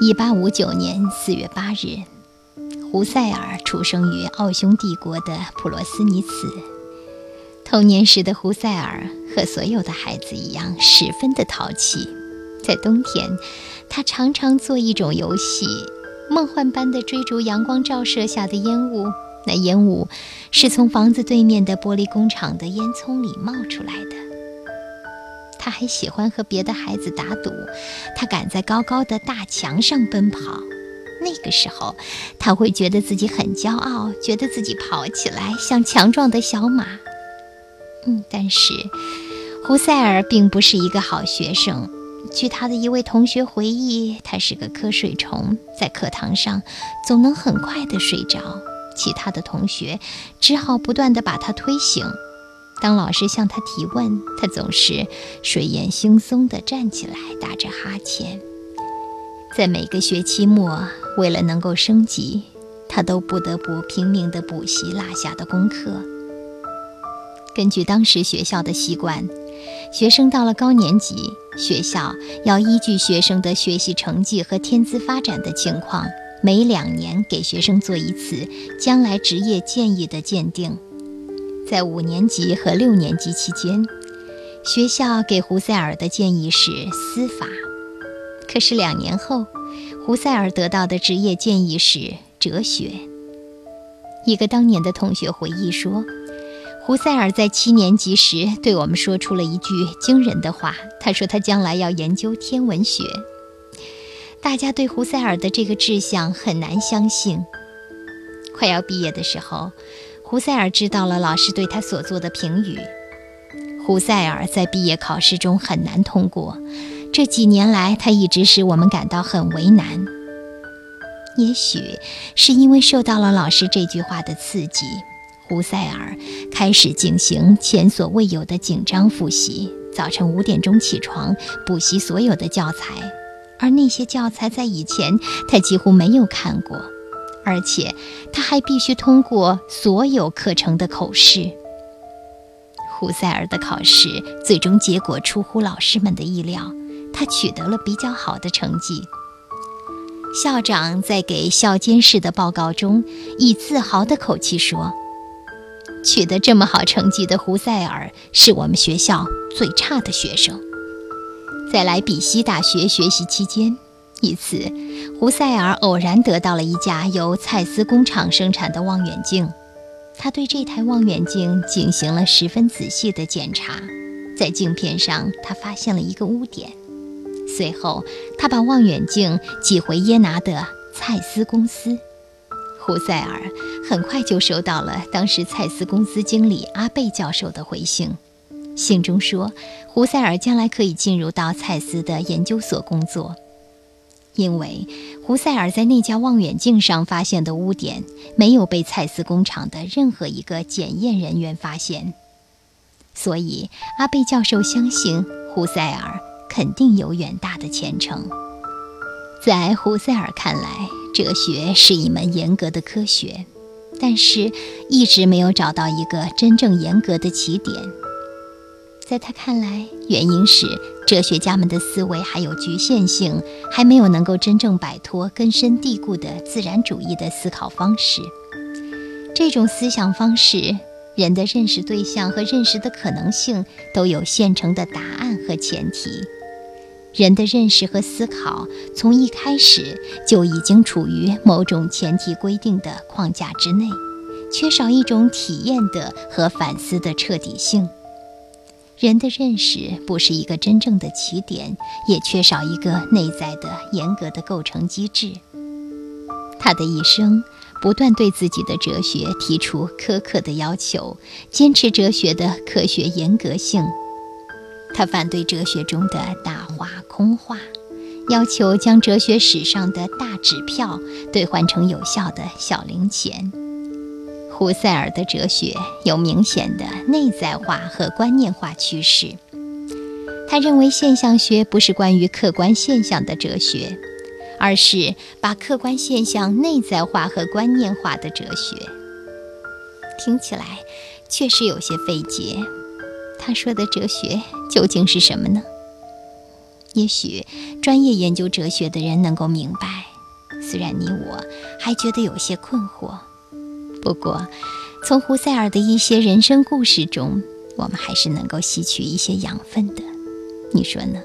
一八五九年四月八日，胡塞尔出生于奥匈帝国的普罗斯尼茨。童年时的胡塞尔和所有的孩子一样，十分的淘气。在冬天，他常常做一种游戏，梦幻般的追逐阳光照射下的烟雾。那烟雾是从房子对面的玻璃工厂的烟囱里冒出来的。他还喜欢和别的孩子打赌，他敢在高高的大墙上奔跑。那个时候，他会觉得自己很骄傲，觉得自己跑起来像强壮的小马。嗯，但是胡塞尔并不是一个好学生。据他的一位同学回忆，他是个瞌睡虫，在课堂上总能很快的睡着，其他的同学只好不断的把他推醒。当老师向他提问，他总是睡眼惺忪地站起来，打着哈欠。在每个学期末，为了能够升级，他都不得不拼命地补习落下的功课。根据当时学校的习惯，学生到了高年级，学校要依据学生的学习成绩和天资发展的情况，每两年给学生做一次将来职业建议的鉴定。在五年级和六年级期间，学校给胡塞尔的建议是司法。可是两年后，胡塞尔得到的职业建议是哲学。一个当年的同学回忆说，胡塞尔在七年级时对我们说出了一句惊人的话。他说他将来要研究天文学。大家对胡塞尔的这个志向很难相信。快要毕业的时候。胡塞尔知道了老师对他所做的评语。胡塞尔在毕业考试中很难通过，这几年来他一直使我们感到很为难。也许是因为受到了老师这句话的刺激，胡塞尔开始进行前所未有的紧张复习。早晨五点钟起床补习所有的教材，而那些教材在以前他几乎没有看过。而且他还必须通过所有课程的口试。胡塞尔的考试最终结果出乎老师们的意料，他取得了比较好的成绩。校长在给校监室的报告中，以自豪的口气说：“取得这么好成绩的胡塞尔是我们学校最差的学生。”在莱比锡大学学习期间。一次，胡塞尔偶然得到了一架由蔡司工厂生产的望远镜。他对这台望远镜进行了十分仔细的检查，在镜片上他发现了一个污点。随后，他把望远镜寄回耶拿的蔡司公司。胡塞尔很快就收到了当时蔡司公司经理阿贝教授的回信，信中说，胡塞尔将来可以进入到蔡司的研究所工作。因为胡塞尔在那架望远镜上发现的污点没有被蔡司工厂的任何一个检验人员发现，所以阿贝教授相信胡塞尔肯定有远大的前程。在胡塞尔看来，哲学是一门严格的科学，但是一直没有找到一个真正严格的起点。在他看来，原因是哲学家们的思维还有局限性，还没有能够真正摆脱根深蒂固的自然主义的思考方式。这种思想方式，人的认识对象和认识的可能性都有现成的答案和前提。人的认识和思考从一开始就已经处于某种前提规定的框架之内，缺少一种体验的和反思的彻底性。人的认识不是一个真正的起点，也缺少一个内在的严格的构成机制。他的一生不断对自己的哲学提出苛刻的要求，坚持哲学的科学严格性。他反对哲学中的大话空话，要求将哲学史上的大纸票兑换成有效的小零钱。胡塞尔的哲学有明显的内在化和观念化趋势。他认为现象学不是关于客观现象的哲学，而是把客观现象内在化和观念化的哲学。听起来确实有些费解。他说的哲学究竟是什么呢？也许专业研究哲学的人能够明白。虽然你我还觉得有些困惑，不过从胡塞尔的一些人生故事中，我们还是能够吸取一些养分的。你说呢？